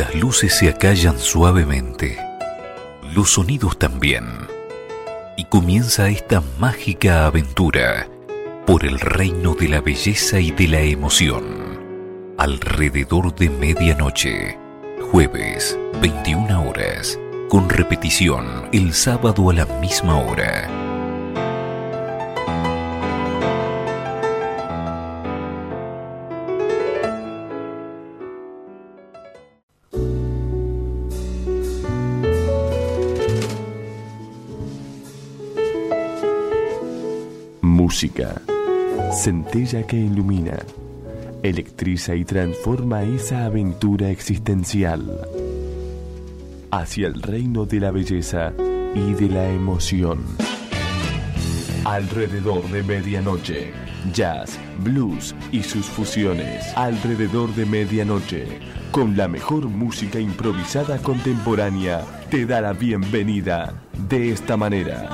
Las luces se acallan suavemente, los sonidos también, y comienza esta mágica aventura por el reino de la belleza y de la emoción. Alrededor de medianoche, jueves, 21 horas, con repetición el sábado a la misma hora. Centella que ilumina, electriza y transforma esa aventura existencial hacia el reino de la belleza y de la emoción. Alrededor de medianoche, jazz, blues y sus fusiones. Alrededor de medianoche, con la mejor música improvisada contemporánea, te da la bienvenida de esta manera.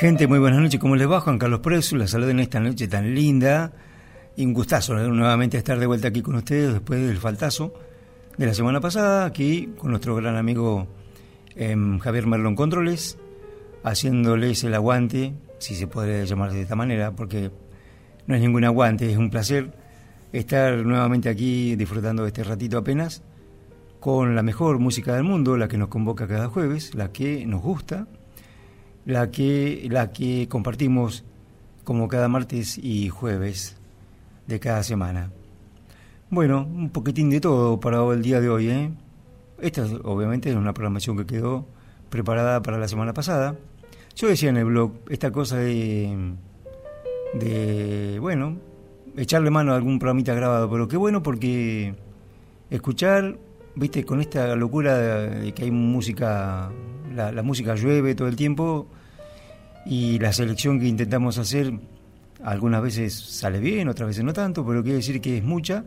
Gente, muy buenas noches. ¿Cómo les va? Juan Carlos Preso. La saludo en esta noche tan linda. Y un gustazo nuevamente estar de vuelta aquí con ustedes después del faltazo de la semana pasada, aquí con nuestro gran amigo em, Javier Merlón Controles, haciéndoles el aguante, si se puede llamar de esta manera, porque no es ningún aguante, es un placer estar nuevamente aquí disfrutando de este ratito apenas con la mejor música del mundo, la que nos convoca cada jueves, la que nos gusta la que, la que compartimos como cada martes y jueves de cada semana. Bueno, un poquitín de todo para el día de hoy. ¿eh? Esta obviamente es una programación que quedó preparada para la semana pasada. Yo decía en el blog esta cosa de, de bueno, echarle mano a algún programita grabado, pero qué bueno porque escuchar, viste, con esta locura de que hay música la, música llueve todo el tiempo y la selección que intentamos hacer algunas veces sale bien, otras veces no tanto, pero quiere decir que es mucha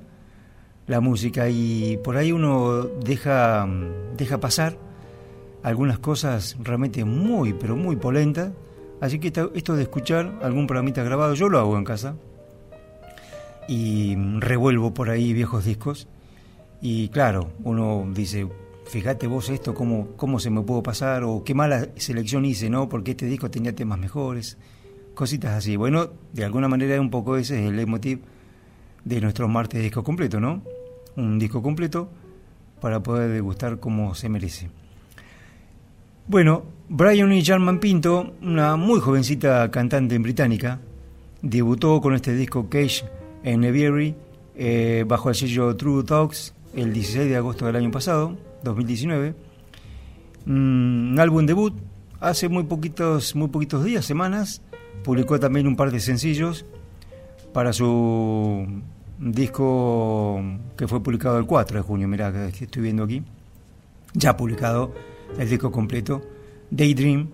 la música y por ahí uno deja, deja pasar algunas cosas realmente muy, pero muy polentas. Así que esto de escuchar algún programita grabado, yo lo hago en casa y revuelvo por ahí viejos discos. Y claro, uno dice, fíjate vos esto, cómo, cómo se me pudo pasar, o qué mala selección hice, ¿no? Porque este disco tenía temas mejores, cositas así. Bueno, de alguna manera un poco ese es el leitmotiv de nuestro martes disco completo, ¿no? Un disco completo para poder degustar como se merece. Bueno, Brian y Jarman Pinto, una muy jovencita cantante británica, debutó con este disco Cage en Nevieri eh, bajo el sello True Talks el 16 de agosto del año pasado 2019. Mm, un álbum debut hace muy poquitos, muy poquitos días, semanas. Publicó también un par de sencillos para su disco que fue publicado el 4 de junio, mirá que estoy viendo aquí. Ya publicado el disco completo, Daydream.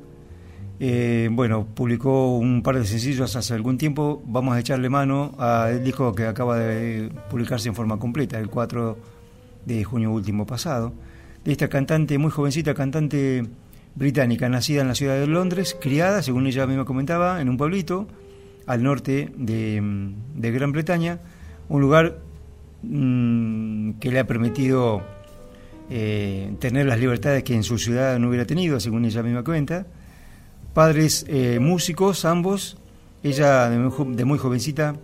Eh, bueno, publicó un par de sencillos hace algún tiempo. Vamos a echarle mano al disco que acaba de publicarse en forma completa, el 4 de junio último pasado de esta cantante, muy jovencita, cantante británica, nacida en la ciudad de Londres, criada, según ella misma comentaba, en un pueblito al norte de, Gran Bretaña, un lugar mm, que le ha permitido eh, tener las libertades que en su ciudad no hubiera tenido, según ella misma cuenta. Padres eh, músicos, ambos, ella de muy, jovencita,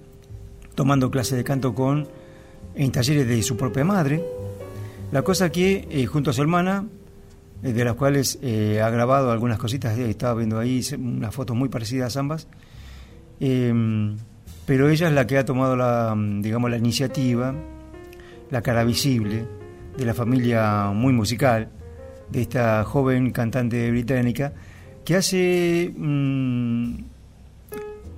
tomando clases de canto con en talleres de su propia madre, la cosa que eh, junto a su hermana, eh, de las cuales eh, ha grabado algunas cositas, estaba viendo ahí unas fotos muy parecidas ambas, em, pero ella es la que ha tomado la, digamos, la iniciativa, la cara visible de la familia muy musical, de esta joven cantante británica, que hace, mm,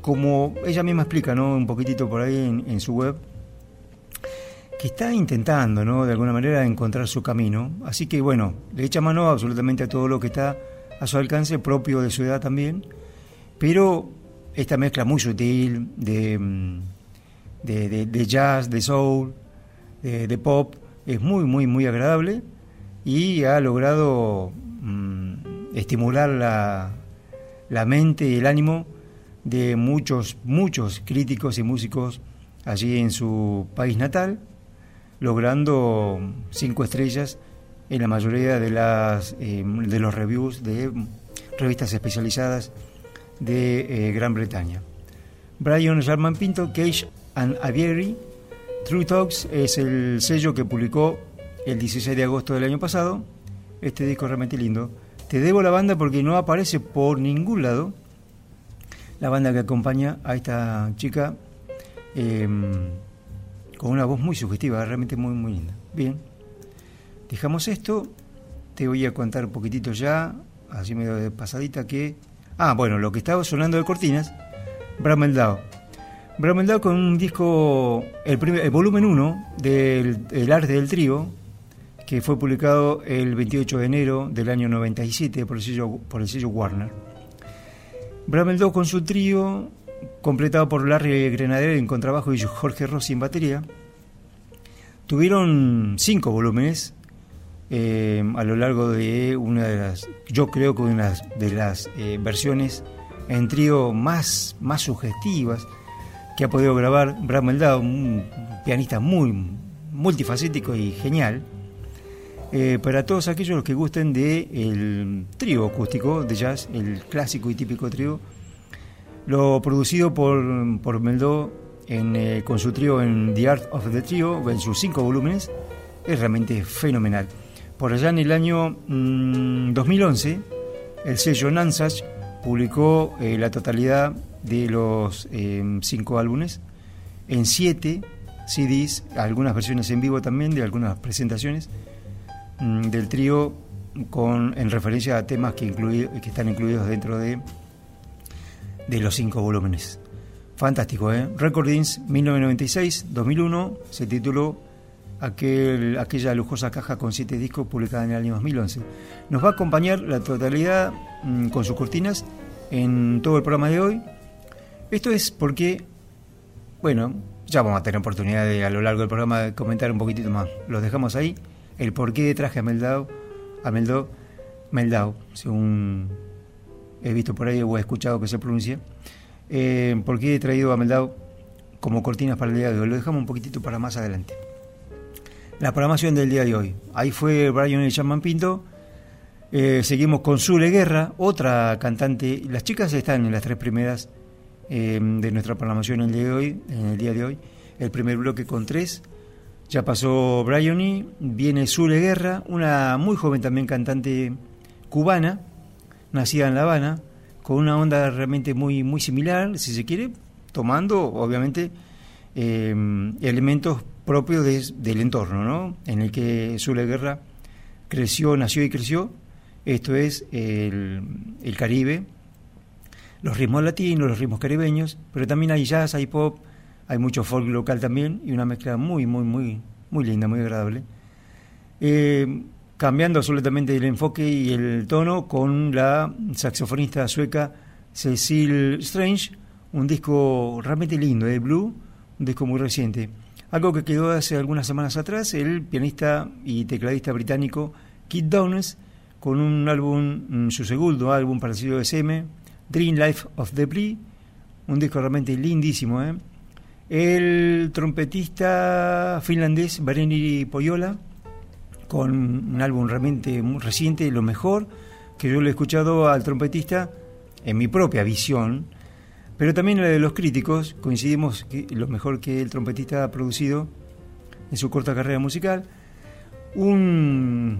como ella misma explica, ¿no? un poquitito por ahí en su web, que está intentando, ¿no? De alguna manera encontrar su camino. Así que bueno, le echa mano absolutamente a todo lo que está a su alcance, propio de su edad también. Pero esta mezcla muy sutil de, mm, de, jazz, de soul, de, pop, es muy, muy, muy agradable y ha logrado mm, estimular la, la mente y el ánimo de muchos, muchos críticos y músicos allí en su país natal logrando cinco estrellas en la mayoría de, las, eh, de los reviews de revistas especializadas de eh, Gran Bretaña. Brian Sherman Pinto, Cage and Aviary, True Talks es el sello que publicó el 16 de agosto del año pasado. Este disco es realmente lindo. Te debo la banda porque no aparece por ningún lado la banda que acompaña a esta chica. Em, con una voz muy sugestiva, realmente muy, muy linda. Bien, dejamos esto, te voy a contar un poquitito ya, así medio de pasadita que... Ah, bueno, lo que estaba sonando de cortinas, Brameldao. Brameldao con un disco, el, primer, el volumen 1 del el Arte del Trío, que fue publicado el 28 de enero del año 97 por el sello, por el sello Warner. Brameldao con su trío completado por Larry Grenader en contrabajo y Jorge Rossi en batería. Tuvieron cinco volúmenes eh, a lo largo de una de las, yo creo que una de las eh, versiones en trío más, más sugestivas que ha podido grabar Brad Meldau, un pianista muy multifacético y genial. Eh, para todos aquellos que gusten del el trío acústico de jazz, el clásico y típico trío, lo producido por, por Meldau en, eh, con su trío en The Art of the Trio, en sus cinco volúmenes, es realmente fenomenal. Por allá en el año 2011, mm, el sello Nansach publicó eh, la totalidad de los em, cinco álbumes en siete CDs, algunas versiones en vivo también de algunas presentaciones mm, del trío con, en referencia a temas que están incluidos dentro de, de los cinco volúmenes. Fantástico, ¿eh? Recordings 1996-2001 se tituló aquel, aquella lujosa caja con siete discos publicada en el año 2011. Nos va a acompañar la totalidad mm, con sus cortinas en todo el programa de hoy. Esto es porque, bueno, ya vamos a tener oportunidad de a lo largo del programa de comentar un poquitito más. Los dejamos ahí. El por qué traje a Meldau, a Meldau, Meldau, según he visto por ahí o he escuchado que se pronuncia. Eh, ¿Por qué he traído a Meldau como cortinas para el día de hoy? Lo dejamos un poquitito para más adelante. La programación del día de hoy. Ahí fue Brian y Chapman Pinto. Eh, seguimos con Zule Guerra, otra cantante. Las chicas están en las tres primeras eh, de nuestra programación el día de hoy. En el día de hoy, el primer bloque con tres. Ya pasó Bryony, viene Zule Guerra, una muy joven también cantante cubana, nacida en La Habana, con una onda realmente muy, muy similar, si se quiere, tomando obviamente eh, elementos propios del entorno, ¿no? En el que Zule Guerra creció, nació y creció. Esto es el, el Caribe, los ritmos latinos, los ritmos caribeños, pero también hay jazz, hay pop, hay mucho folk local también y una mezcla muy, muy, muy, muy linda, muy agradable. Eh, cambiando absolutamente el enfoque y el tono con la saxofonista sueca Cecil Strange, un disco realmente lindo, de Blue, un disco muy reciente. Algo que quedó hace algunas semanas atrás, el pianista y tecladista británico Kit Downes, con un álbum, mm, su segundo álbum parecido a SM, Dream Life of the Debris, un disco realmente lindísimo. ¿eh? El trompetista finlandés Bareni Poyola, con un álbum realmente muy reciente, lo mejor que yo le he escuchado al trompetista en mi propia visión, pero también la de los críticos, coincidimos que lo mejor que el trompetista ha producido en su corta carrera musical, un,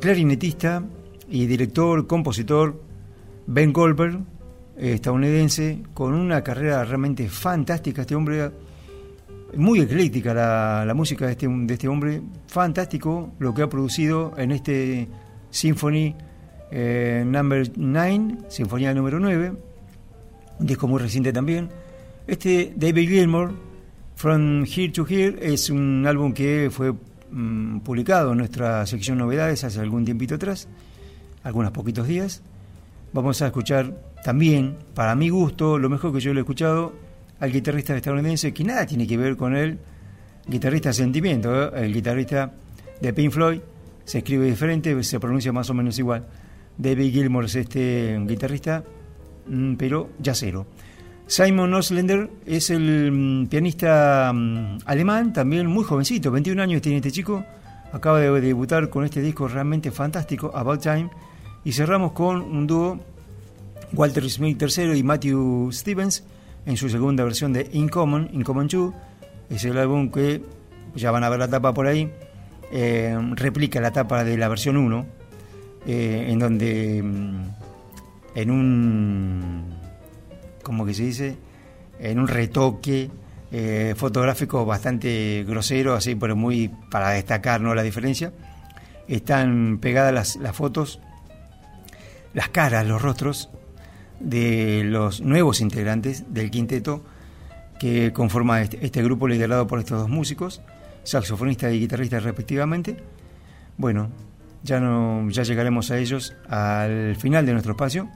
clarinetista y director, compositor, Ben Goldberg, estadounidense, con una carrera realmente fantástica, este hombre muy ecléctica la, música de este, de este hombre, fantástico lo que ha producido en este Symphony eh, Number 9, Sinfonía número 9, un disco muy reciente también. Este David Gilmour, From Here to Here, es un álbum que fue mm, publicado en nuestra sección novedades hace algún tiempito atrás, algunos poquitos días. Vamos a escuchar también, para mi gusto, lo mejor que yo lo he escuchado, al guitarrista estadounidense, que nada tiene que ver con el guitarrista sentimiento, ¿eh? el guitarrista de Pink Floyd, se escribe diferente, se pronuncia más o menos igual. David Gilmour es este guitarrista, mm, pero cero. Simon Oslender es el mm, pianista mm, alemán, también muy jovencito, 21 años tiene este chico, acaba de debutar con este disco realmente fantástico, About Time, y cerramos con un dúo, Walter Smith III y Matthew Stevens, en su segunda versión de In Common, In Common 2, es el álbum que, ya van a ver la tapa por ahí, eh, replica la tapa de la versión 1, eh, en donde mm, en un, como que se dice, en un retoque eh, fotográfico bastante grosero, así, pero muy para destacar ¿no? la diferencia, están pegadas las fotos, las caras, los rostros de los nuevos integrantes del quinteto que conforma este, este, grupo liderado por estos dos músicos, saxofonista y guitarrista respectivamente. Bueno, ya, no, ya llegaremos a ellos al final de nuestro espacio.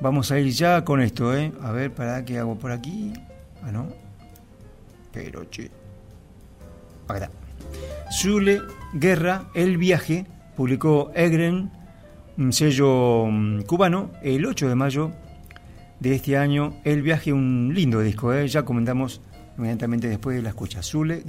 Vamos a ir ya con esto, ¿eh? A ver, ¿para qué hago por aquí? Ah, no. Pero, che. Acá está. Zule Guerra, El Viaje, publicó Egren un sello mm, cubano, el 8 de mayo de este año, El Viaje, un lindo disco, ¿eh? ya comentamos inmediatamente después de la escucha, Zule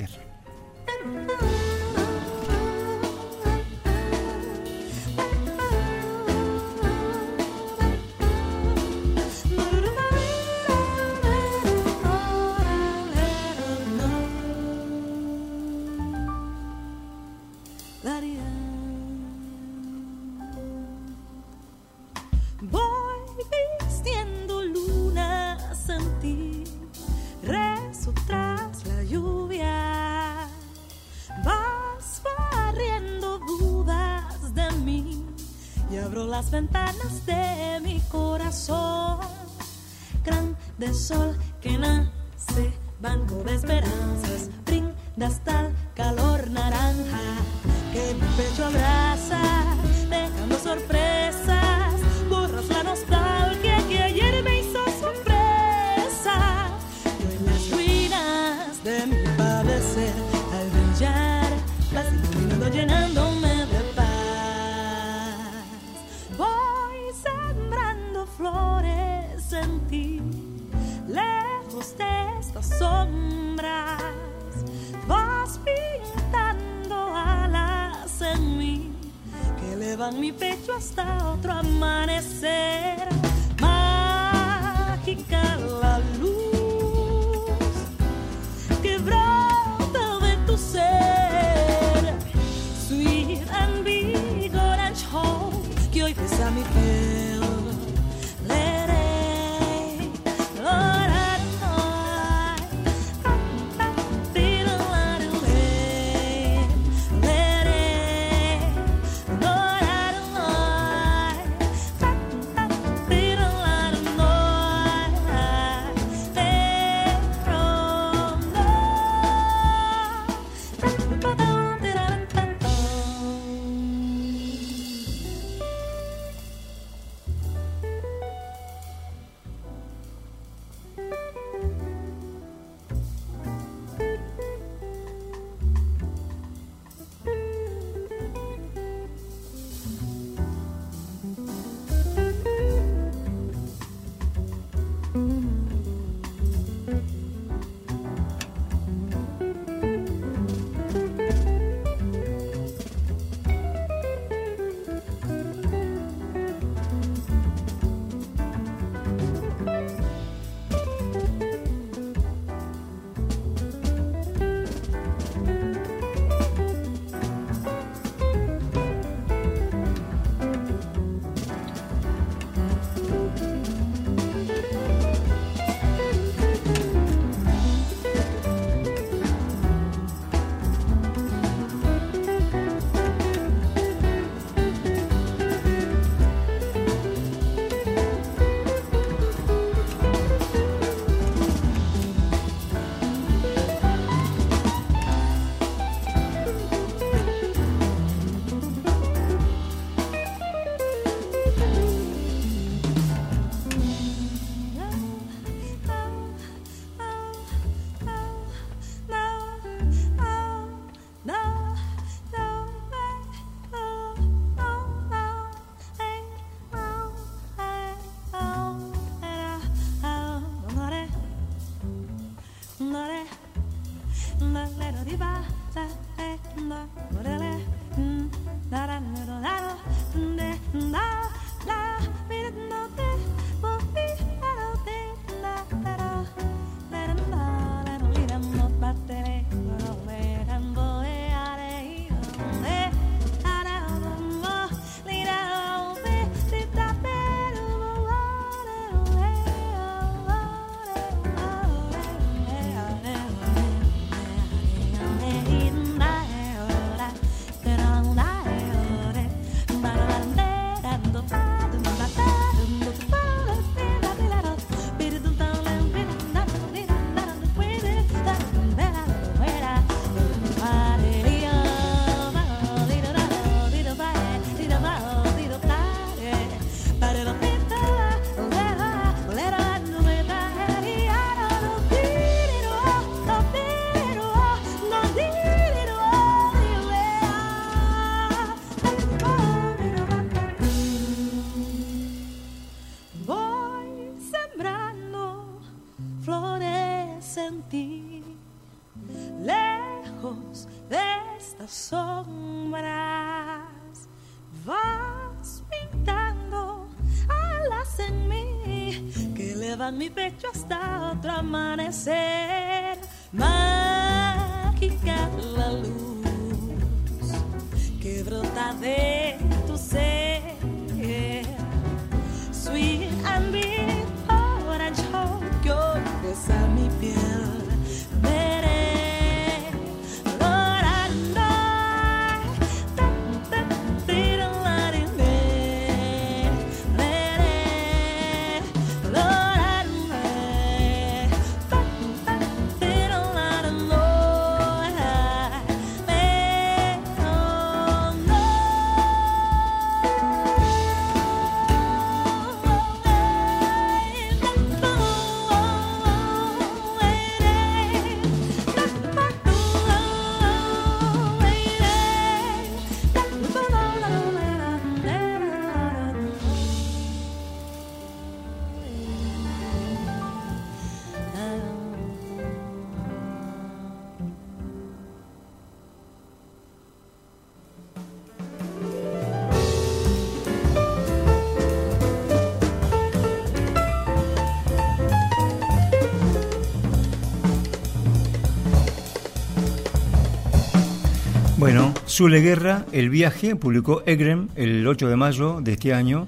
Zule Guerra, El viaje, publicó Egrem el 8 de mayo de este año.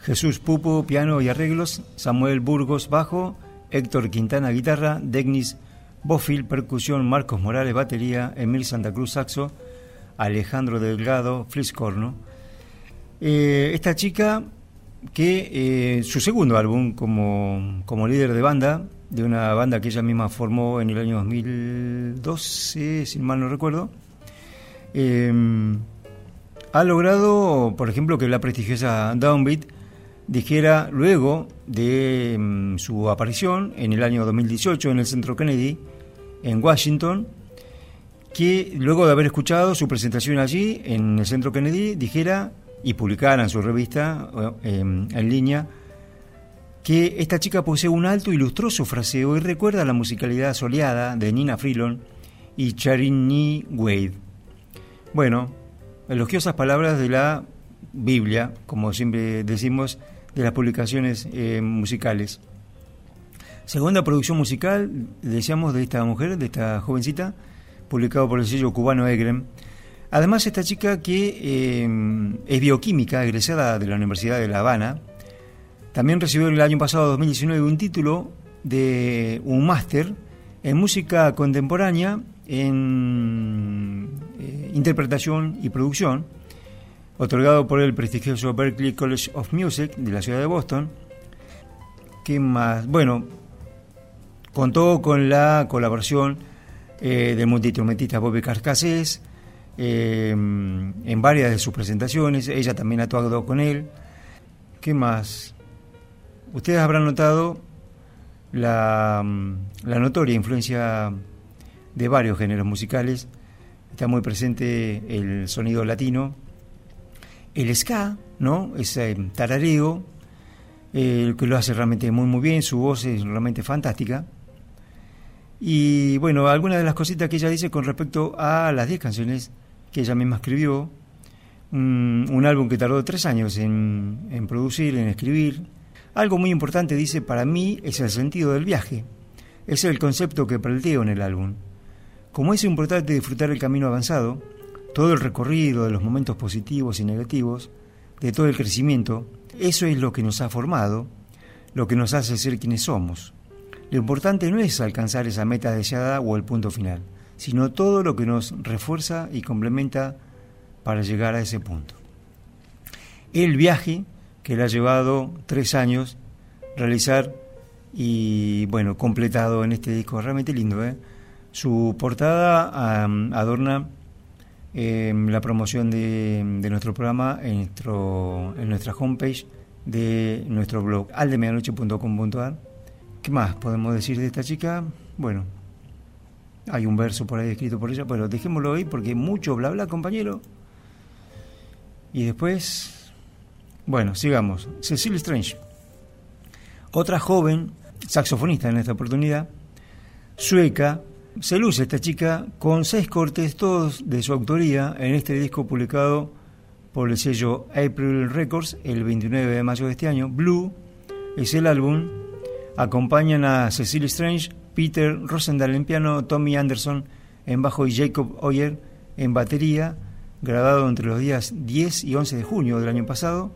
Jesús Pupo, piano y arreglos. Samuel Burgos, bajo. Héctor Quintana, guitarra. Degnis Bofil, percusión. Marcos Morales, batería. Emil Santa Cruz, saxo. Alejandro Delgado, fliscorno. Eh, esta chica que eh, su segundo álbum como, como líder de banda, de una banda que ella misma formó en el año 2012, si mal no recuerdo, eh, ha logrado, por ejemplo, que la prestigiosa Downbeat dijera luego de mm, su aparición en el año 2018 en el Centro Kennedy, en Washington, que luego de haber escuchado su presentación allí en el Centro Kennedy, dijera y publicara en su revista eh, en línea que esta chica posee un alto y lustroso fraseo y recuerda la musicalidad soleada de Nina Freelon y Charini Wade. Bueno, elogiosas palabras de la Biblia, como siempre decimos, de las publicaciones eh, musicales. Segunda producción musical, decíamos, de esta mujer, de esta jovencita, publicado por el sello cubano Egrem. Además, esta chica que eh, es bioquímica, egresada de la Universidad de La Habana, también recibió el año pasado, 2019, un título de un máster en música contemporánea, en eh, interpretación y producción, otorgado por el prestigioso Berklee College of Music de la ciudad de Boston. ¿Qué más? Bueno, contó con la colaboración eh, del multiinstrumentista Bobby Carcassés eh, en varias de sus presentaciones. Ella también ha actuado con él. ¿Qué más? Ustedes habrán notado la, la notoria influencia de varios géneros musicales. Está muy presente el sonido latino, el ska, ¿no? Ese tarareo, eh, que lo hace realmente muy muy bien, su voz es realmente fantástica. Y bueno, algunas de las cositas que ella dice con respecto a las 10 canciones que ella misma escribió, un, un álbum que tardó tres años en, en producir, en escribir. Algo muy importante, dice, para mí es el sentido del viaje. Es el concepto que planteo en el álbum. Como es importante disfrutar el camino avanzado, todo el recorrido de los momentos positivos y negativos, de todo el crecimiento, eso es lo que nos ha formado, lo que nos hace ser quienes somos. Lo importante no es alcanzar esa meta deseada o el punto final, sino todo lo que nos refuerza y complementa para llegar a ese punto. El viaje que le ha llevado tres años realizar y bueno, completado en este disco, realmente lindo, ¿eh? Su portada um, adorna eh, la promoción de, de, nuestro programa en, nuestro, en nuestra homepage de nuestro blog, aldemedianoche.com.ar. ¿Qué más podemos decir de esta chica? Bueno, hay un verso por ahí escrito por ella, pero dejémoslo ahí porque mucho bla bla, compañero. Y después, bueno, sigamos. Cecil Strange, otra joven saxofonista en esta oportunidad, sueca, Se luce esta chica con seis cortes, todos de su autoría, en este disco publicado por el sello April Records el 29 de mayo de este año. Blue es el álbum. Acompañan a Cecily Strange, Peter Rosendahl en piano, Tommy Anderson en bajo y Jacob Oyer en batería, grabado entre los días 10 y 11 de junio del año pasado.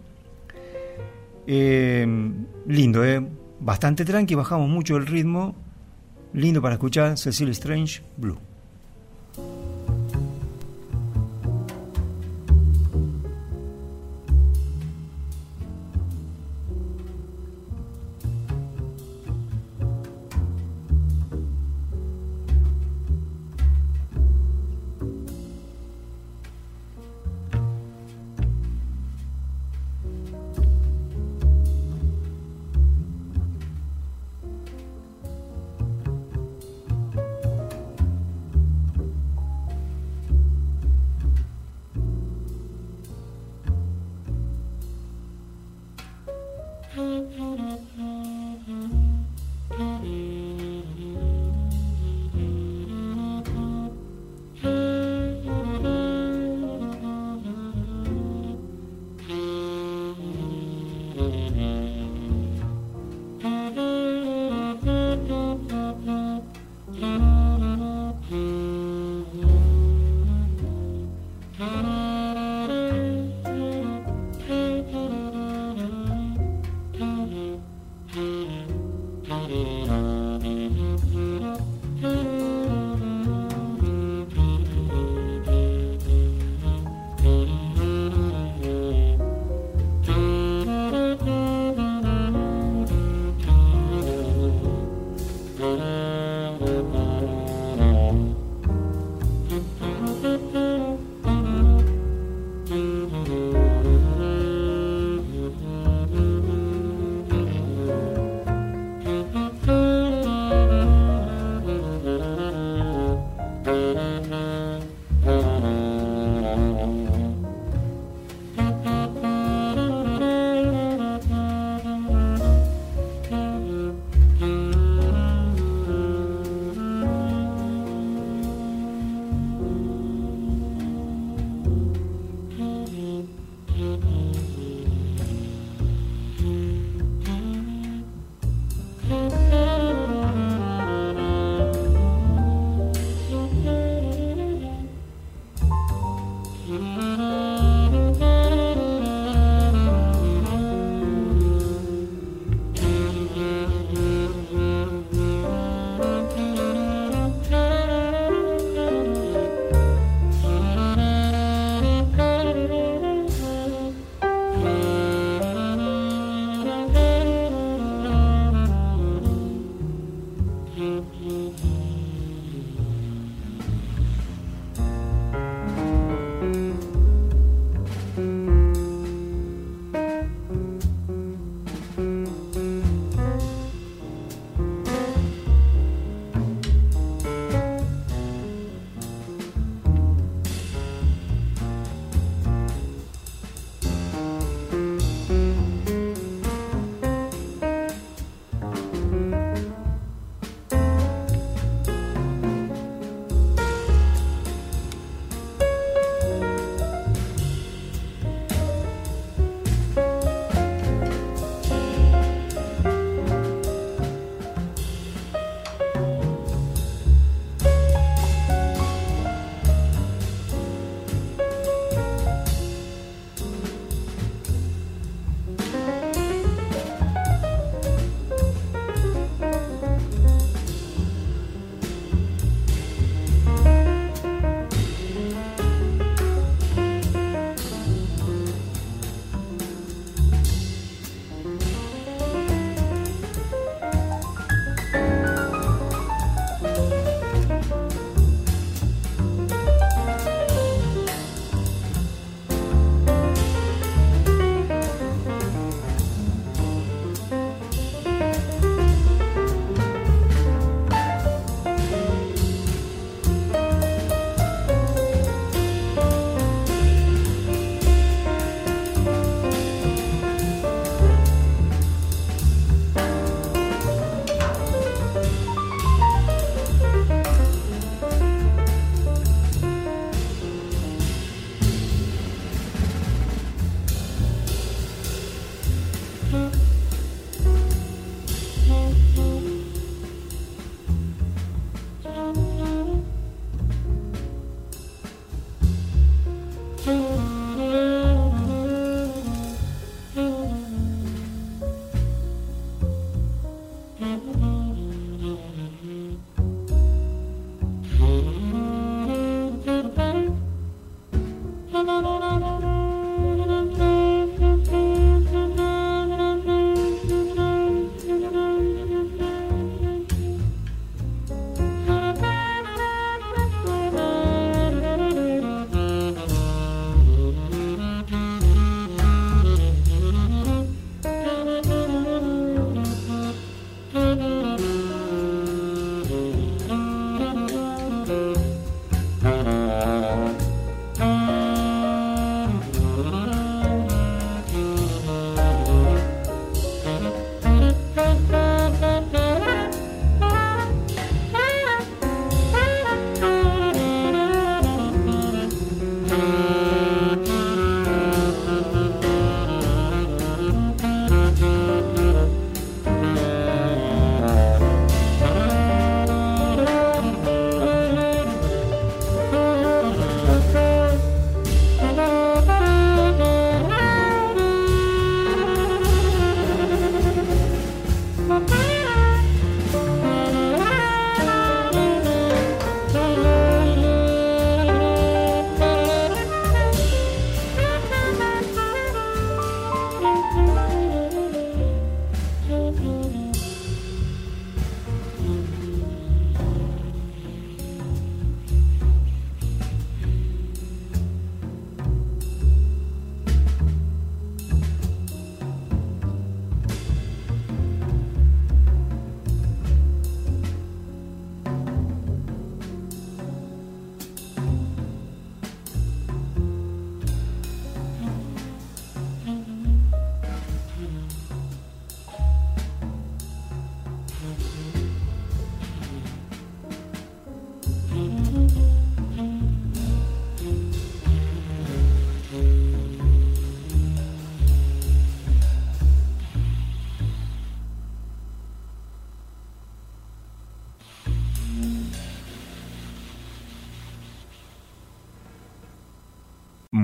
Eh, lindo, ¿eh? Bastante tranqui, bajamos mucho el ritmo. Lindo para escuchar, Cecily Strange, Blue.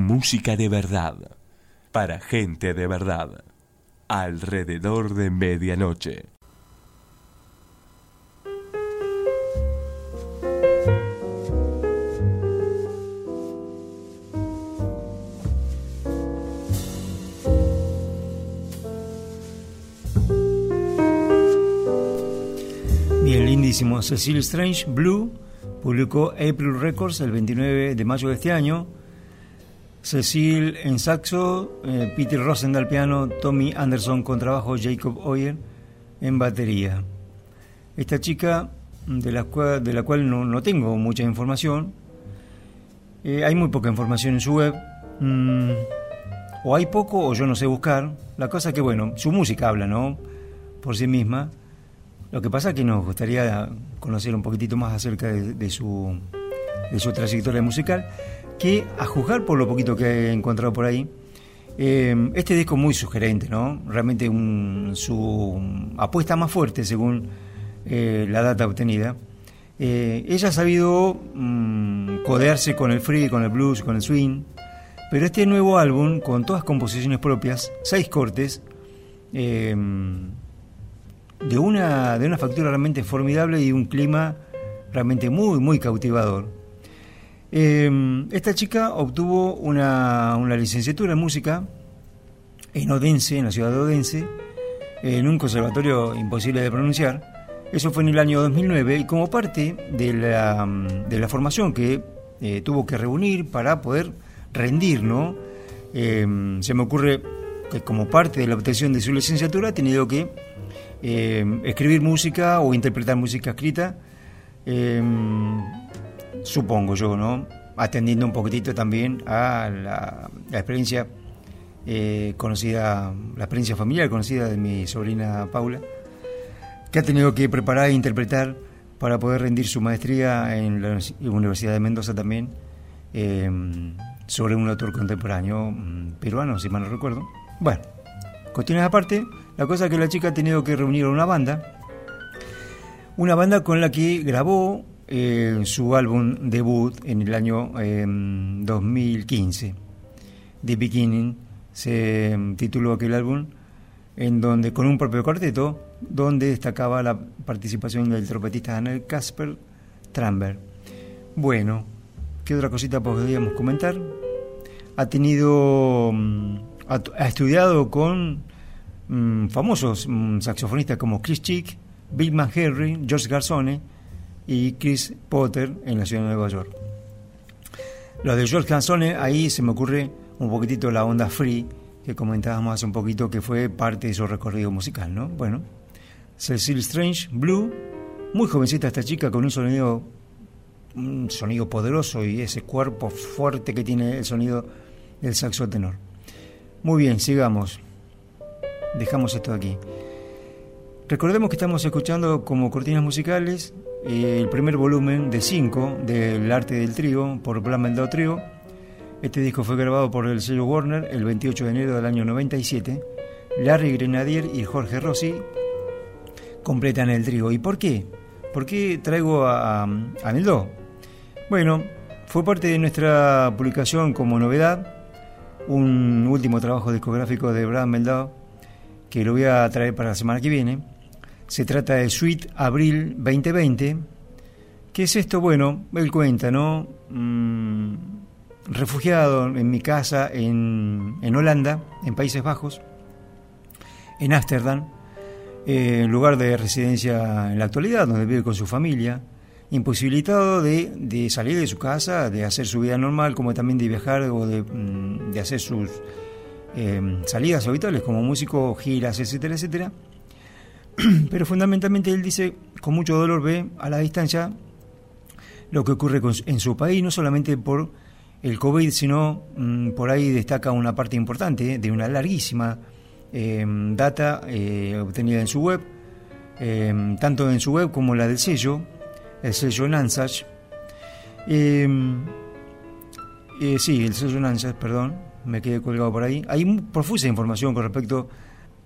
Música de verdad, para gente de verdad, alrededor de medianoche. Bien, lindísimo. Cecil Strange Blue publicó April Records el 29 de mayo de este año. Cecil en saxo, eh, Peter Rosendahl piano, Tommy Anderson con trabajo, Jacob Oyer en batería. Esta chica, de la cual, de la cual no, tengo mucha información, eh, hay muy poca información en su web, mm, o hay poco o yo no sé buscar. La cosa que, bueno, su música habla, ¿no? Por sí misma. Lo que pasa es que nos gustaría conocer un poquitito más acerca de su, de su trayectoria musical, que a juzgar por lo poquito que he encontrado por ahí, eh, este disco muy sugerente, ¿no? Realmente su apuesta más fuerte según eh, la data obtenida. Eh, ella ha sabido mm, codearse con el free, con el blues, con el swing, pero este nuevo álbum, con todas composiciones propias, seis cortes, de una, de una factura realmente formidable y un clima realmente muy, muy cautivador. Eh, esta chica obtuvo una, una licenciatura en música en Odense, en la ciudad de Odense, en un conservatorio imposible de pronunciar. Eso fue en el año 2009 y como parte de la, mm, de la formación que eh, tuvo que reunir para poder rendir, ¿no? Eh, se me ocurre que como parte de la obtención de su licenciatura ha tenido que eh, escribir música o interpretar música escrita, supongo yo, ¿no? Atendiendo un poquitito también a la, experiencia eh, conocida, la experiencia familiar conocida de mi sobrina Paula, que ha tenido que preparar e interpretar para poder rendir su maestría en la Universidad de Mendoza también, eh, sobre un autor contemporáneo mm, peruano, si mal no recuerdo. Bueno, cuestiones aparte, la cosa es que la chica ha tenido que reunir a una banda, una banda con la que grabó eh, su álbum debut en el año eh, 2015. The Beginning se mm, tituló aquel álbum, en donde con un propio cuarteto, donde destacaba la participación del trompetista Daniel Casper Tramber. Bueno, ¿qué otra cosita podríamos comentar? Ha tenido, mm, ha, estudiado con famosos mm, saxofonistas como Chris Chick, Bill McHenry, George Garzone y Chris Potter en la ciudad de Nueva York. Lo de George Garzone, ahí se me ocurre un poquitito la onda free que comentábamos hace un poquito que fue parte de su recorrido musical, ¿no? Bueno, Cecil Strange, Blue, muy jovencita esta chica con un sonido un sonido poderoso y ese cuerpo fuerte que tiene el sonido del saxo tenor. Muy bien, sigamos. Dejamos esto aquí. Recordemos que estamos escuchando como cortinas musicales el primer volumen de 5 del Arte del Trío por Plan Mendao Trío, Este disco fue grabado por el sello Warner el 28 de enero del año 97. Larry Grenadier y Jorge Rossi completan el trío. ¿Y por qué? ¿Por qué traigo a, a? Bueno, fue parte de nuestra publicación como novedad un último trabajo discográfico de Brad Meldau que lo voy a traer para la semana que viene. Se trata de Suite Abril 2020. ¿Qué es esto? Bueno, él cuenta, ¿no? Mm, refugiado en mi casa en, en Holanda, en Países Bajos, en Ámsterdam, eh, lugar de residencia en la actualidad, donde vive con su familia, imposibilitado de, de, salir de su casa, de hacer su vida normal, como también de viajar o de, mm, de hacer sus eh, salidas habituales como músico, giras, etcétera, etcétera. Pero fundamentalmente él dice, con mucho dolor ve a la distancia lo que ocurre en su país, no solamente por el COVID, sino mmm, por ahí destaca una parte importante eh, de una larguísima eh, data eh, obtenida en su web, eh, tanto en su web como la del sello, el sello Nansach. Eh, sí, el sello Nansach, perdón, me quedé colgado por ahí. Hay profusa información con respecto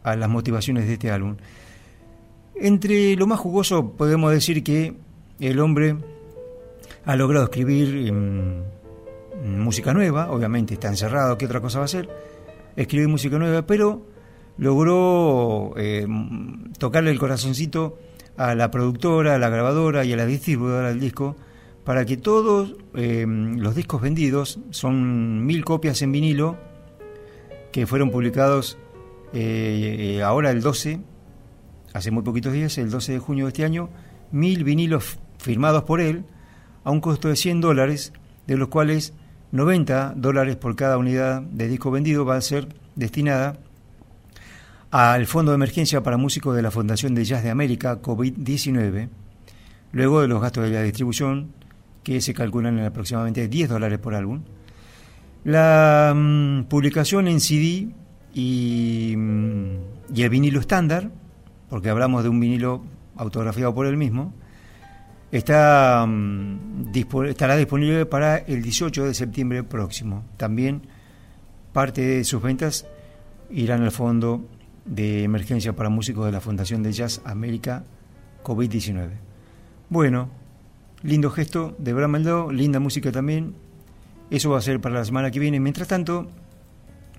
a las motivaciones de este álbum. Entre lo más jugoso podemos decir que el hombre ha logrado escribir música nueva, obviamente está encerrado, ¿qué otra cosa va a hacer? Escribir música nueva, pero logró eh, tocarle el corazoncito a la productora, a la grabadora y a la distribuidora del disco para que todos eh, los discos vendidos, son mil copias en vinilo, que fueron publicados eh, ahora el 12, hace muy poquitos días, el 12 de junio de este año, mil vinilos firmados por él a un costo de 100 dólares, de los cuales 90 dólares por cada unidad de disco vendido va a ser destinada al Fondo de Emergencia para Músicos de la Fundación de Jazz de América, COVID-19, luego de los gastos de la distribución, que se calculan en aproximadamente 10 dólares por álbum. La mmm, publicación en CD y, mmm, y el vinilo estándar, porque hablamos de un vinilo autografiado por él mismo, está, dispo estará disponible para el 18 de septiembre próximo. También parte de sus ventas irán al fondo de emergencia para músicos de la Fundación de Jazz América COVID-19. Bueno, lindo gesto de Brameldo, linda música también. Eso va a ser para la semana que viene. Mientras tanto,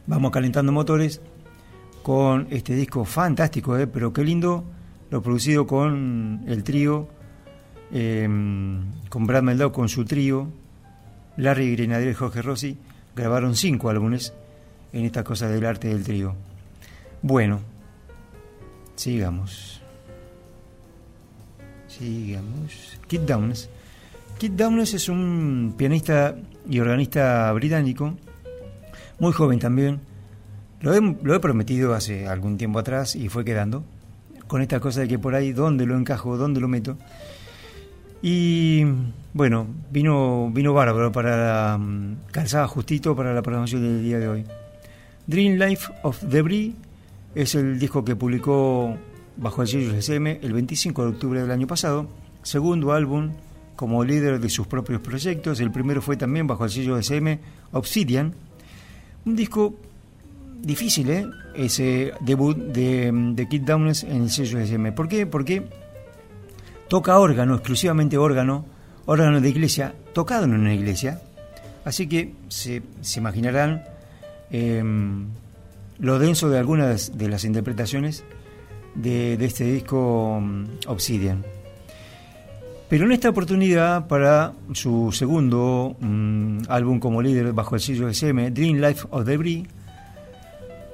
vamos calentando motores con este disco fantástico, ¿eh? pero qué lindo, lo producido con el trío, eh, con Brad Meldau, con su trío, Larry Grenadier y Jorge Rossi, grabaron cinco álbumes en esta cosa del arte del trío. Bueno, sigamos. Sigamos. Kit Downes. Kit Downes es un pianista y organista británico, muy joven también. Lo he, lo he, prometido hace algún tiempo atrás y fue quedando, con esta cosa de que por ahí, ¿dónde lo encajo? ¿Dónde lo meto? Y bueno, vino, vino bárbaro para um, calzada justito para la programación del día de hoy. Dream Life of Debris es el disco que publicó bajo el sello SM el 25 de octubre del año pasado, segundo álbum como líder de sus propios proyectos. El primero fue también bajo el sello SM Obsidian. Un disco difícil, ¿eh? Ese debut de, de Kid Downes en el sello SM. ¿Por qué? Porque toca órgano, exclusivamente órgano, órgano de iglesia, tocado en una iglesia. Así que se, se imaginarán eh, lo denso de algunas de las interpretaciones de, de este disco um, Obsidian. Pero en esta oportunidad, para su segundo um, álbum como líder bajo el sello SM, Dream Life of Debris,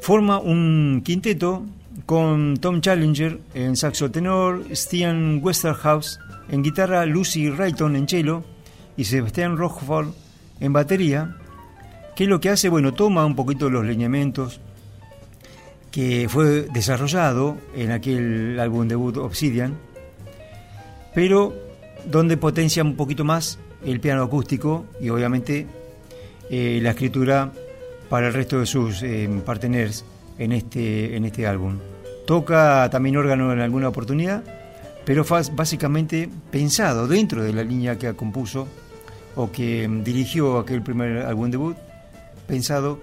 forma un quinteto con Tom Challenger en saxo tenor, Stian Westerhouse en guitarra, Lucy Rayton en cello y Sebastián Rochefort en batería, que es lo que hace, bueno, toma un poquito los lineamientos que fue desarrollado en aquel álbum debut Obsidian, pero donde potencia un poquito más el piano acústico y obviamente eh, la escritura para el resto de sus eh, partners en este, en este álbum. Toca también órgano en alguna oportunidad, pero fue básicamente pensado dentro de la línea que compuso o que dirigió aquel primer álbum debut pensado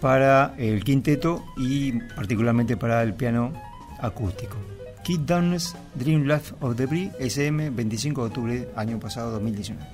para el quinteto y particularmente para el piano acústico. Kid Downs Dream Life of Bree, SM, 25 de octubre, año pasado, 2019.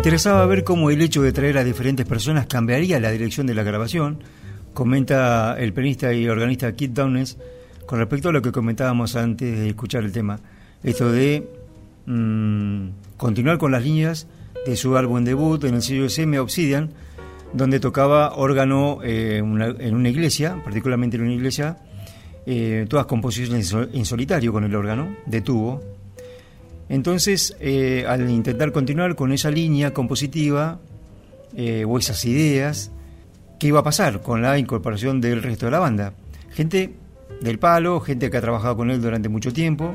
Interesaba ver cómo el hecho de traer a diferentes personas cambiaría la dirección de la grabación, comenta el pianista y organista Kit Downes con respecto a lo que comentábamos antes de escuchar el tema. Esto de mm, continuar con las líneas de su álbum debut en el sello SM Obsidian, donde tocaba órgano eh, en una iglesia, particularmente en una iglesia, eh, todas composiciones en solitario con el órgano, de tubo. Entonces, eh, al intentar continuar con esa línea compositiva eh, o esas ideas, ¿qué iba a pasar con la incorporación del resto de la banda? Gente del palo, gente que ha trabajado con él durante mucho tiempo,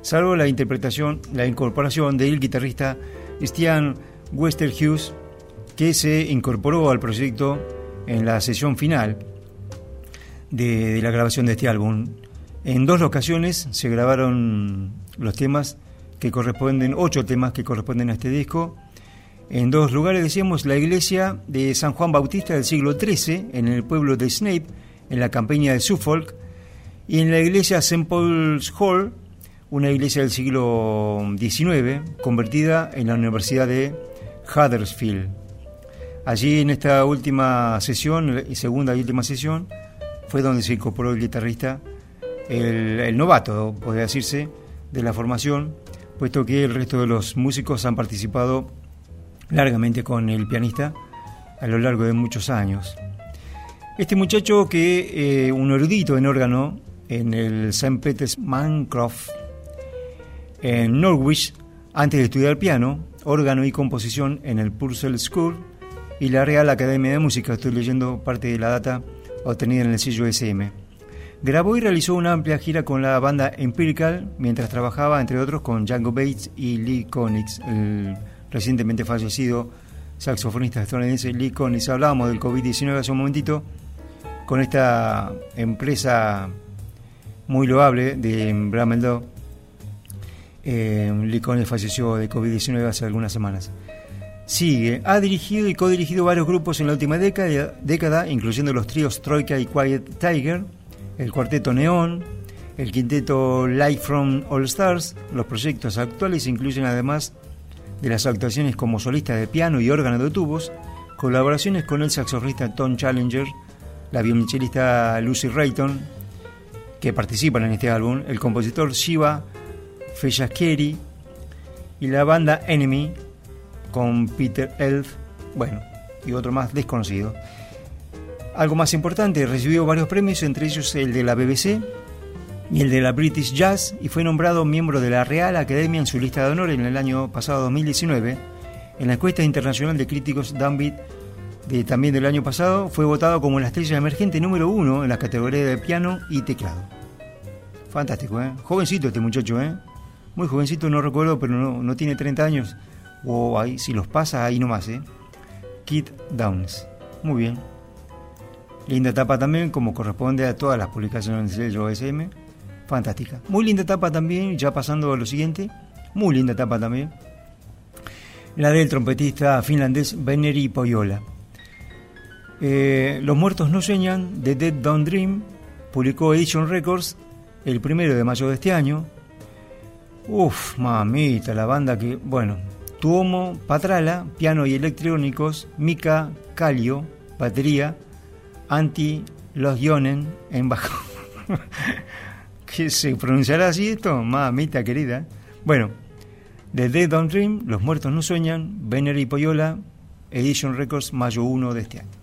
salvo la interpretación, la incorporación del guitarrista Stian Westerhus, que se incorporó al proyecto en la sesión final de, de la grabación de este álbum. En dos ocasiones se grabaron los temas que corresponden, ocho temas que corresponden a este disco. En dos lugares, decíamos, la iglesia de San Juan Bautista del siglo XIII, en el pueblo de Snape, en la campiña de Suffolk, y en la iglesia St. Paul's Hall, una iglesia del siglo XIX, convertida en la Universidad de Huddersfield. Allí en esta última sesión, segunda y última sesión, fue donde se incorporó el guitarrista, el, el novato, podría decirse, de la formación, puesto que el resto de los músicos han participado largamente con el pianista a lo largo de muchos años. Este muchacho que eh, un erudito en órgano en el St. Peter's Mancroft en Norwich, antes de estudiar piano, órgano y composición en el Purcell School y la Real Academia de Música, estoy leyendo parte de la data obtenida en el sello SM. Grabó y realizó una amplia gira con la banda Empirical mientras trabajaba, entre otros, con Django Bates y Lee Konitz, el recientemente fallecido saxofonista estadounidense Lee Konitz. Hablábamos del COVID-19 hace un momentito, con esta empresa muy loable de Brameldo. Eh, Lee Konitz falleció de COVID-19 hace algunas semanas. Sigue, ha dirigido y co-dirigido varios grupos en la última década, década incluyendo los tríos Troika y Quiet Tiger, el cuarteto Neón, el quinteto Light from All Stars. Los proyectos actuales incluyen además de las actuaciones como solista de piano y órgano de tubos, colaboraciones con el saxofonista Tom Challenger, la violonchelista Lucy Rayton, que participan en este álbum, el compositor Shiva Feyaskeri y la banda Enemy con Peter Elf, bueno, y otro más desconocido. Algo más importante, recibió varios premios, entre ellos el de la BBC y el de la British Jazz, y fue nombrado miembro de la Real Academia en su lista de honor en el año pasado 2019. En la encuesta internacional de críticos Dunbit de también del año pasado, fue votado como la estrella emergente número uno en la categoría de piano y teclado. Fantástico, ¿eh? Jovencito este muchacho, ¿eh? Muy jovencito, no recuerdo, pero no, no tiene 30 años. O ahí, si los pasa, ahí nomás, ¿eh? Kit Downs. Muy bien. Linda etapa también, como corresponde a todas las publicaciones del sello SM. Fantástica. Muy linda etapa también, ya pasando a lo siguiente. Muy linda etapa también. La del trompetista finlandés Veneri Poyola. Eh, Los muertos no sueñan, The Dead Don't Dream, publicó Edition Records el primero de mayo de este año. Uf, mamita, la banda que, bueno, Tuomo Patrala, piano y electrónicos, Mika Calio, batería, Anti Los Yonen en bajo. ¿Qué se pronunciará así esto? Mamita querida. Bueno, The Dead Don't Dream, Los Muertos No Sueñan, Venere y Poyola, Edition Records, mayo 1 de este año.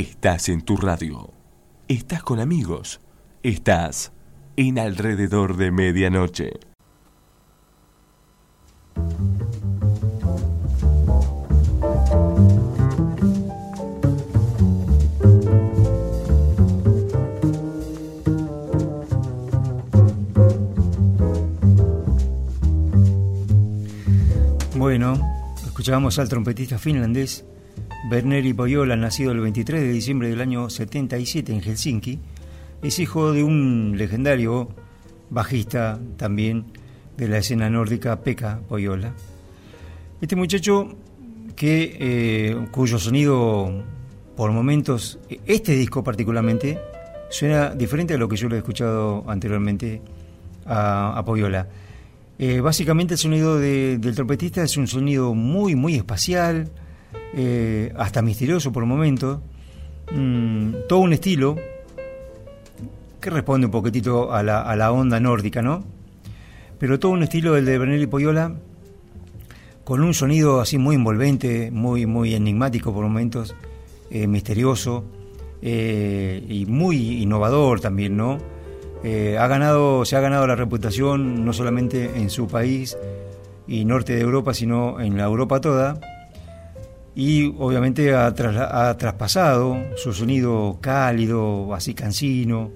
Estás en tu radio. Estás con amigos. Estás en alrededor de medianoche. Bueno, escuchábamos al trompetista finlandés Berneri Poyola, nacido el 23 de diciembre del año 77 en Helsinki, es hijo de un legendario bajista también de la escena nórdica, Pekka Poyola. Este muchacho que eh, cuyo sonido por momentos, este disco particularmente, suena diferente a lo que yo lo he escuchado anteriormente a, Poyola. Eh, básicamente el sonido de- del trompetista es un sonido muy, muy espacial, eh, hasta misterioso por momentos, mm, todo un estilo que responde un poquitito a la, a la onda nórdica, ¿no? Pero todo un estilo del de Bernelli Poyola, con un sonido así muy envolvente, muy, muy enigmático por momentos, eh, misterioso eh, y muy innovador también, ¿no? Ha ganado, se ha ganado la reputación no solamente en su país y norte de Europa, sino en la Europa toda. Y obviamente ha, traspasado su sonido cálido, así cansino,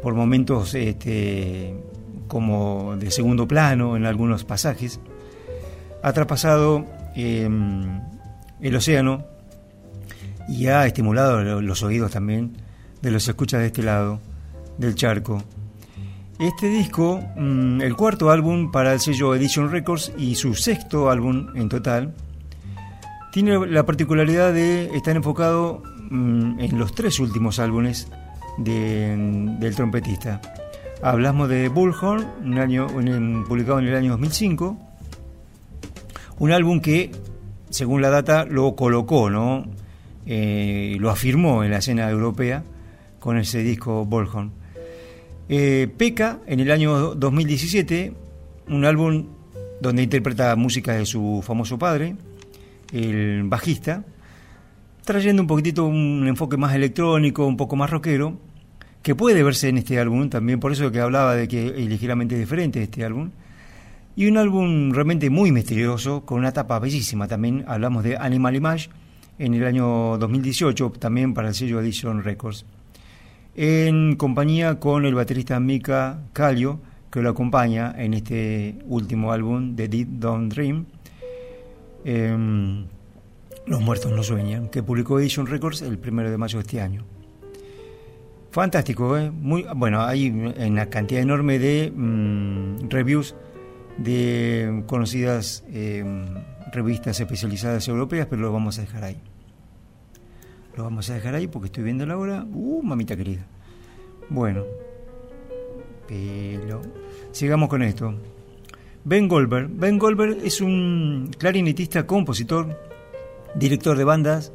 por momentos este, como de segundo plano en algunos pasajes. Ha traspasado eh, el océano y ha estimulado lo- los oídos también de los escuchas de este lado del charco. Este disco, mm, el cuarto álbum para el sello Edition Records y su sexto álbum en total, tiene la particularidad de estar enfocado mm, en los tres últimos álbumes de- del trompetista. Hablamos de Bullhorn, un año, publicado en el año 2005, un álbum que, según la data, lo colocó, ¿no? Eh, lo afirmó en la escena europea con ese disco Bullhorn. Eh, Peca, en el año 2017, un álbum donde interpreta música de su famoso padre, el bajista, trayendo un poquitito un enfoque más electrónico, un poco más rockero, que puede verse en este álbum también, por eso que hablaba de que es ligeramente diferente este álbum. Y un álbum realmente muy misterioso, con una tapa bellísima también, hablamos de Animal Image, en el año 2018, también para el sello Edition Records en compañía con el baterista Mika Kallio, que lo acompaña en este último álbum de Deep Don't Dream, em, Los Muertos No Sueñan, que publicó Edition Records el primero de mayo de este año. Fantástico, ¿eh? Muy, bueno, hay una cantidad enorme de mm, reviews de conocidas em, revistas especializadas europeas, pero lo vamos a dejar ahí. Lo vamos a dejar ahí porque estoy viendo la hora. Uh, mamita querida. Bueno. Pero. Sigamos con esto. Ben Goldberg. Ben Goldberg es un clarinetista, compositor, director de bandas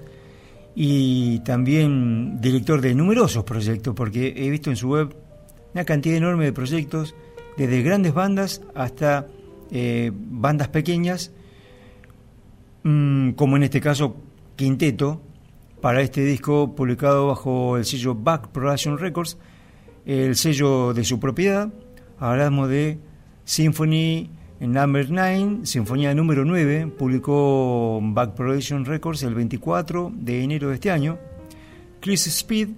y también director de numerosos proyectos, porque he visto en su web una cantidad enorme de proyectos, desde grandes bandas hasta eh, bandas pequeñas, mm, como en este caso Quinteto, para este disco publicado bajo el sello Back Production Records, el sello de su propiedad. Hablamos de Symphony Number 9, Sinfonía número 9, publicó Back Production Records el 24 de enero de este año. Chris Speed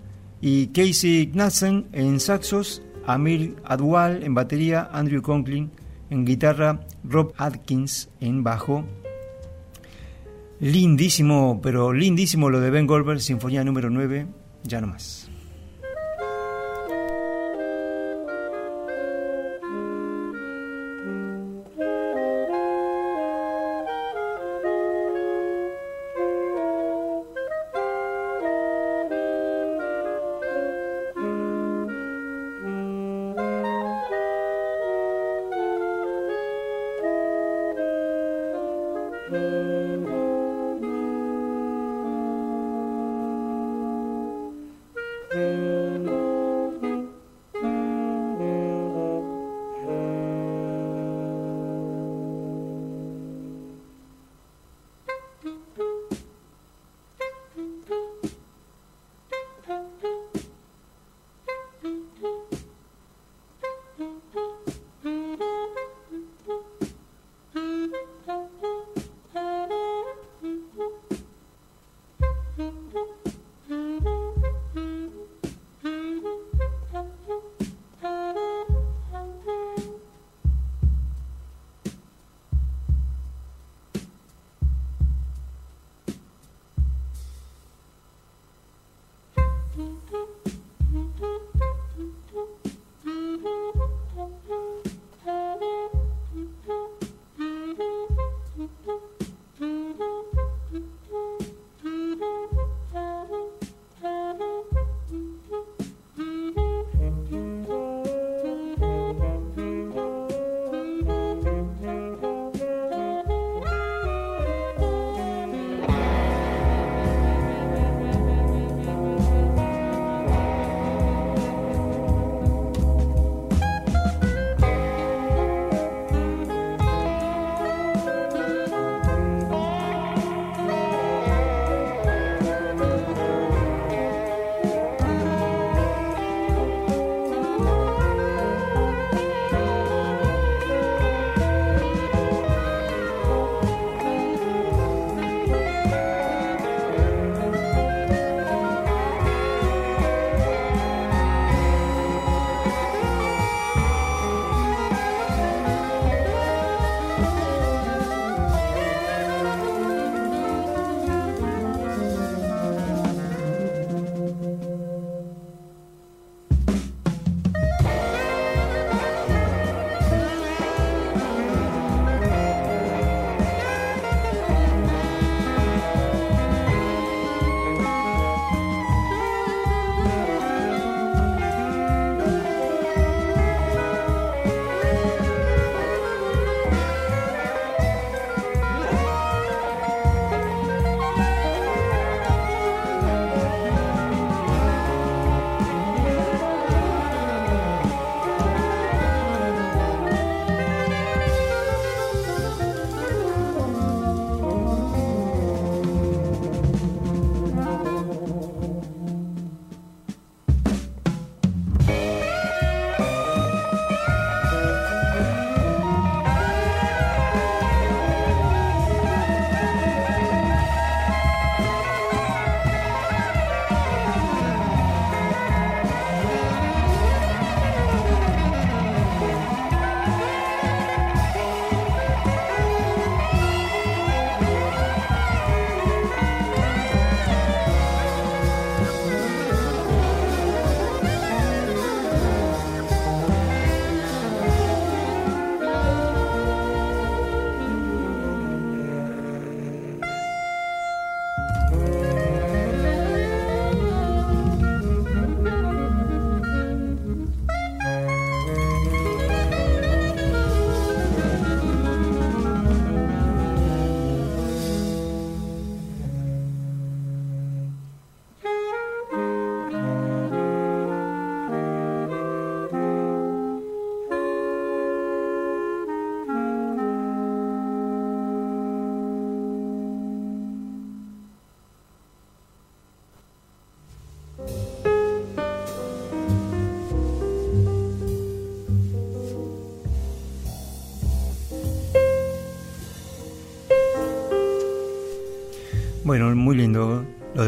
y Casey Knudsen en saxos, Amir Adwal en batería, Andrew Conklin en guitarra, Rob Atkins en bajo. Lindísimo, pero lindísimo lo de Ben Goldberg, Sinfonía número 9, ya no más.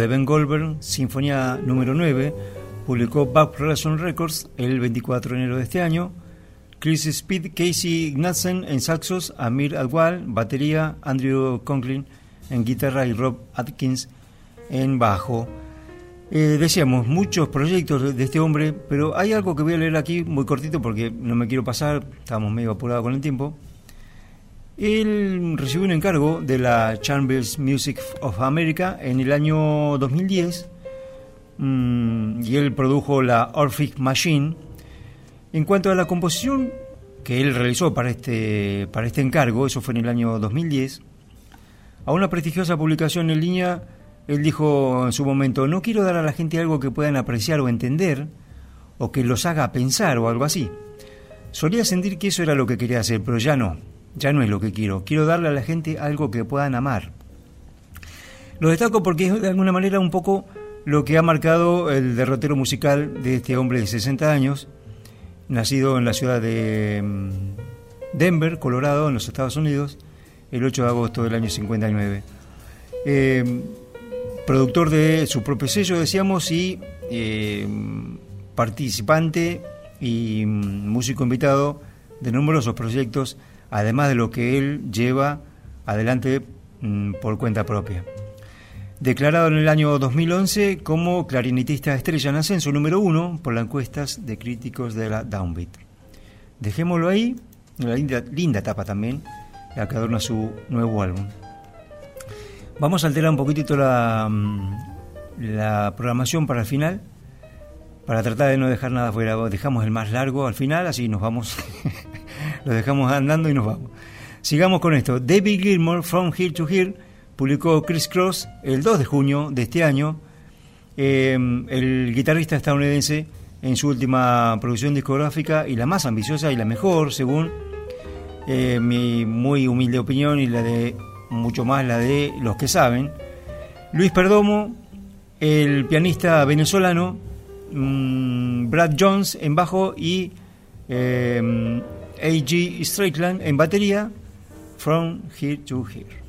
De Ben Goldberg, Sinfonía número 9, publicó Back Relation Records el 24 de enero de este año. Chris Speed, Casey Ignatsen en saxos, Amir Adwal, batería, Andrew Conklin en guitarra y Rob Atkins en bajo. Eh, decíamos, muchos proyectos de este hombre, pero hay algo que voy a leer aquí muy cortito porque no me quiero pasar, estamos medio apurados con el tiempo. Él recibió un encargo de la Chambers Music of America en el año 2010 mm, y él produjo la Orphic Machine. En cuanto a la composición que él realizó para este, para este encargo, eso fue en el año 2010, a una prestigiosa publicación en línea, él dijo en su momento, no quiero dar a la gente algo que puedan apreciar o entender, o que los haga pensar o algo así. Solía sentir que eso era lo que quería hacer, pero ya no ya no es lo que quiero. Quiero darle a la gente algo que puedan amar. Lo destaco porque es de alguna manera un poco lo que ha marcado el derrotero musical de este hombre de 60 años, nacido en la ciudad de mm, Denver, Colorado, en los Estados Unidos, el 8 de agosto del año 59. Eh, productor de su propio sello, decíamos, y eh, participante y mm, músico invitado de numerosos proyectos además de lo que él lleva adelante mm, por cuenta propia. Declarado en el año 2011 como clarinetista estrella en ascenso número uno por las encuestas de críticos de la Downbeat. Dejémoslo ahí, una linda, linda etapa también, la que adorna su nuevo álbum. Vamos a alterar un poquitito la, mm, la programación para el final, para tratar de no dejar nada fuera. Dejamos el más largo al final, así nos vamos lo dejamos andando y nos vamos. Sigamos con esto. David Gilmour, From Here to Here, publicó Chris Cross el 2 de junio de este año. Eh, el guitarrista estadounidense en su última producción discográfica y la más ambiciosa y la mejor, según eh, mi muy humilde opinión y la de mucho más la de los que saben. Luis Perdomo, el pianista venezolano, mm, Brad Jones en bajo y eh, A.G. Strickland en batería, From Here to Here.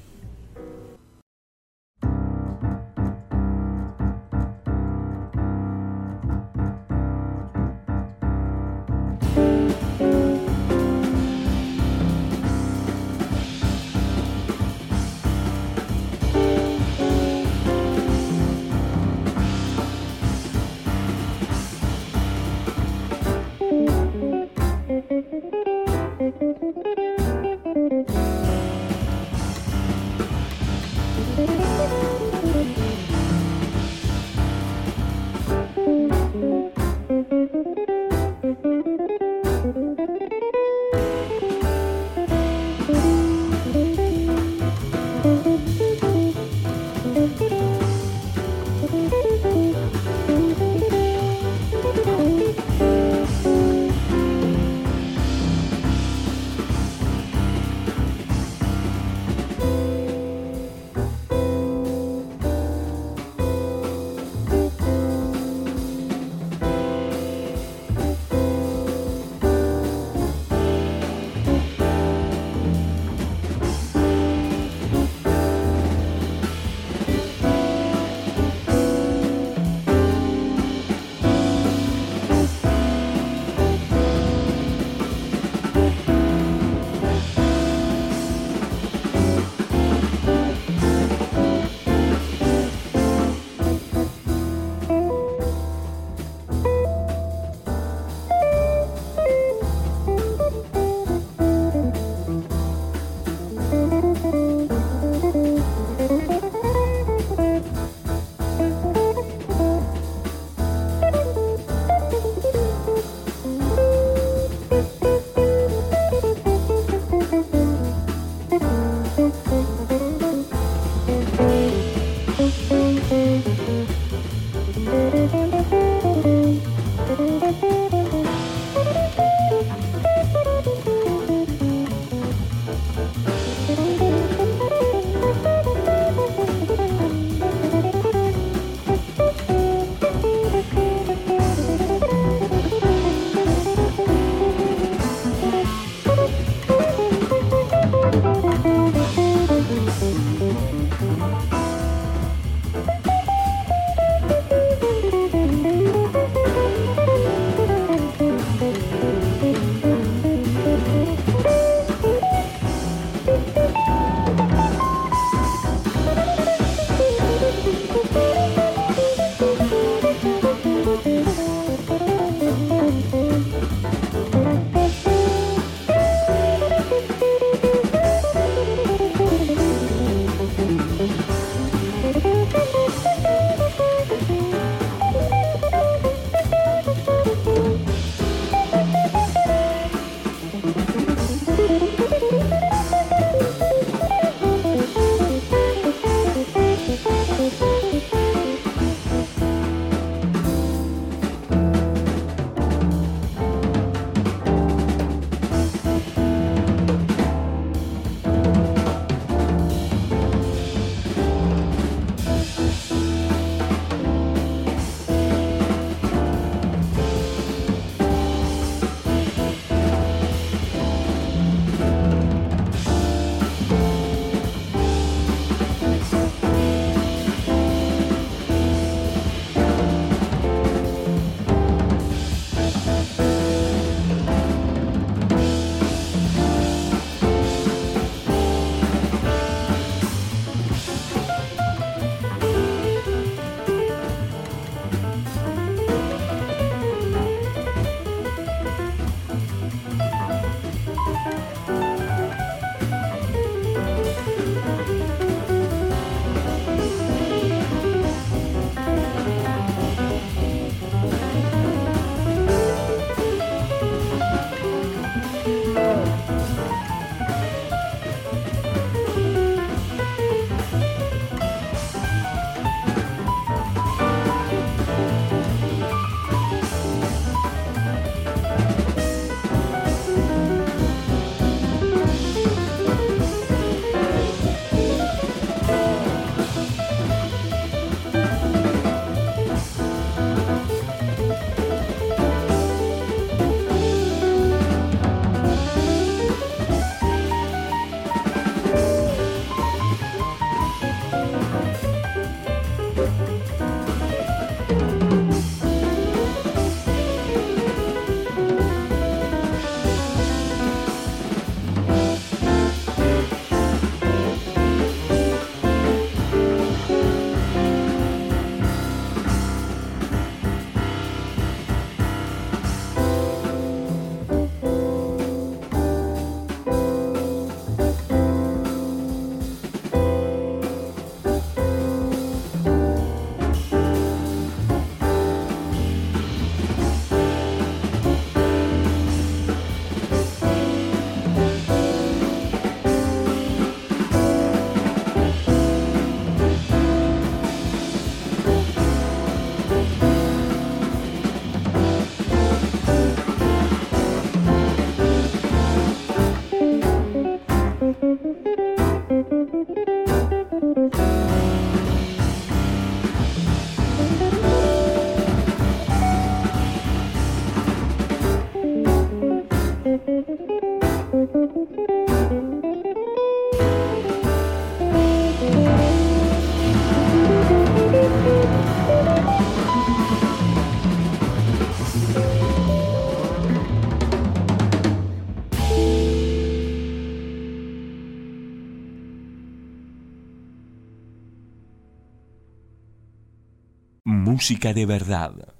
Música de verdad,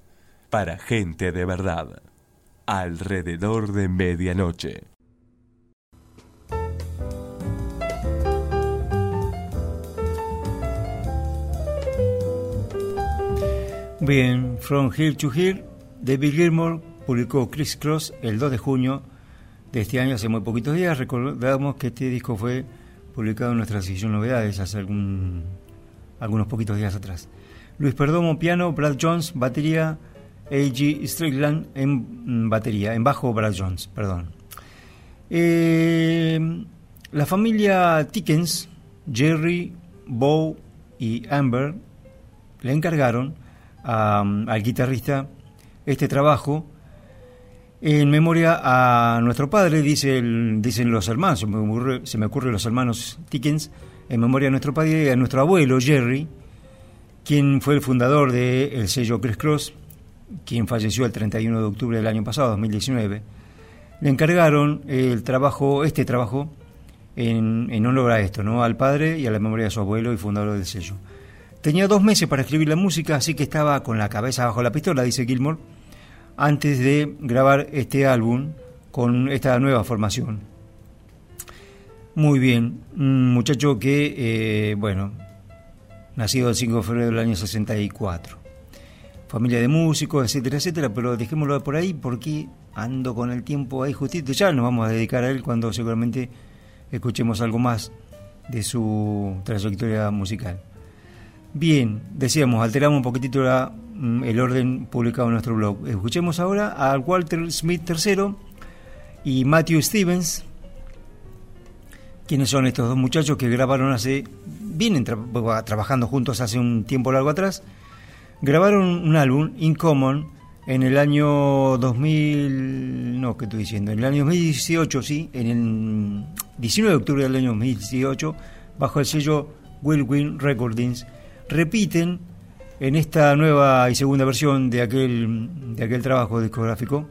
para gente de verdad, alrededor de medianoche. Bien, From Here to Here, David Gilmour publicó Chris Cross el 2 de junio de este año, hace muy poquitos días. Recordamos que este disco fue publicado en nuestra sección Novedades hace algún, algunos poquitos días atrás. Luis Perdomo, piano, Brad Jones, batería, A.G. Strickland en batería, en bajo Brad Jones, perdón. Eh, la familia Tickens, Jerry, Bo y Amber le encargaron a- al guitarrista este trabajo en memoria a nuestro padre, dice el- dicen los hermanos, se me, ocurre, se me ocurre los hermanos Tickens, en memoria a nuestro padre y a nuestro abuelo Jerry, quien fue el fundador del sello Criss Cross, quien falleció el 31 de octubre del año pasado, 2019. Le encargaron el trabajo, este trabajo, en, en honor a esto, ¿no? al padre y a la memoria de su abuelo y fundador del sello. Tenía dos meses para escribir la música, así que estaba con la cabeza bajo la pistola, dice Gilmore, antes de grabar este álbum con esta nueva formación. Muy bien, muchacho que, eh, bueno, nacido el 5 de febrero del año 64. Familia de músicos, etcétera, etcétera, pero dejémoslo por ahí porque ando con el tiempo ahí justito. Ya nos vamos a dedicar a él cuando seguramente escuchemos algo más de su trayectoria musical. Bien, decíamos, alteramos un poquitito mm, el orden publicado en nuestro blog. Escuchemos ahora a Walter Smith III y Matthew Stevens, quienes son estos dos muchachos que grabaron hace, vienen tra- trabajando juntos hace un tiempo largo atrás, grabaron un álbum, In Common, en el año 2000, no, ¿qué estoy diciendo? En el año 2018, sí, en el 19 de octubre del año 2018, bajo el sello Whirlwind Recordings, repiten en esta nueva y segunda versión de aquel, de aquel trabajo discográfico,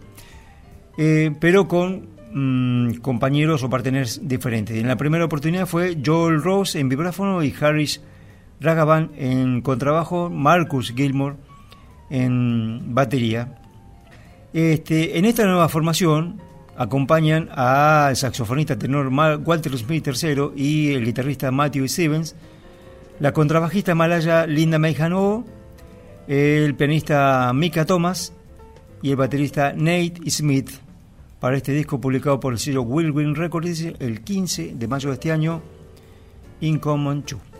eh, pero con mm, compañeros o parteners diferentes. En la primera oportunidad fue Joel Ross en vibráfono y Harris Ragavan en contrabajo, Marcus Gilmore en batería. Este, en esta nueva formación acompañan al saxofonista tenor Walter Smith III y el guitarrista Matthew Stevens, la contrabajista malaya Linda Meijano, el pianista Mika Thomas y el baterista Nate Smith para este disco publicado por el sello Whirlwind Records el 15 de mayo de este año, In Common 2.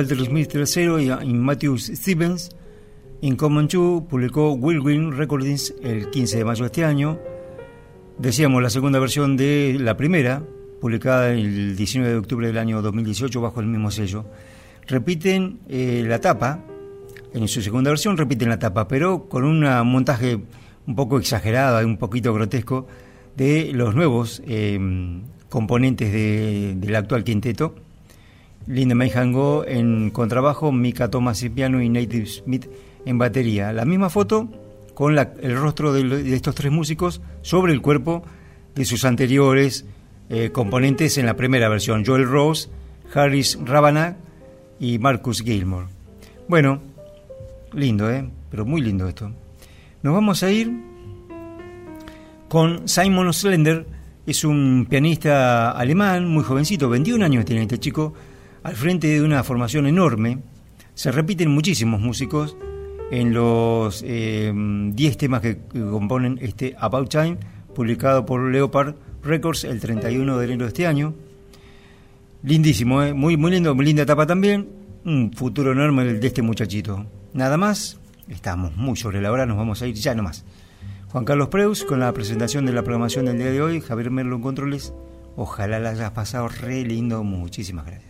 Walter Smith III y, y Matthew Stevens, In Common 2, publicó Green Recordings el 15 de mayo de este año. Decíamos la segunda versión de la primera, publicada el 19 de octubre del año 2018 bajo el mismo sello. Repiten eh, la tapa, en su segunda versión repiten la tapa, pero con un montaje un poco exagerado, un poquito grotesco, de los nuevos eh, componentes de- del actual quinteto. Linda May en contrabajo, Mika Thomas en piano y Native Smith en batería. La misma foto con la- el rostro de, estos tres músicos sobre el cuerpo de sus anteriores eh, componentes en la primera versión, Joel Rose, Harris Rabanach y Marcus Gilmore. Bueno, lindo, ¿eh? Pero muy lindo esto. Nos vamos a ir con Simon Slender, es un pianista alemán, muy jovencito, 21 años tiene este chico, al frente de una formación enorme. Se repiten muchísimos músicos en los eh, 10 temas que, componen este About Time, publicado por Leopard Records el 31 de enero de este año. Lindísimo, ¿eh? muy, muy lindo, muy linda etapa también. Un futuro enorme de este muchachito. Nada más, estamos muy sobre la hora, nos vamos a ir ya nomás. Juan Carlos Preus con la presentación de la programación del día de hoy, Javier Merlo en Controles. Ojalá la hayas pasado re lindo, muchísimas gracias.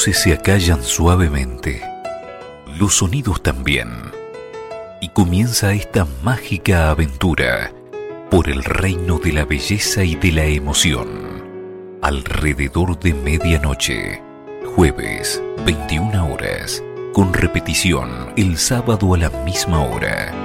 Se acallan suavemente, los sonidos también, y comienza esta mágica aventura por el reino de la belleza y de la emoción. Alrededor de medianoche, jueves, 21 horas, con repetición el sábado a la misma hora.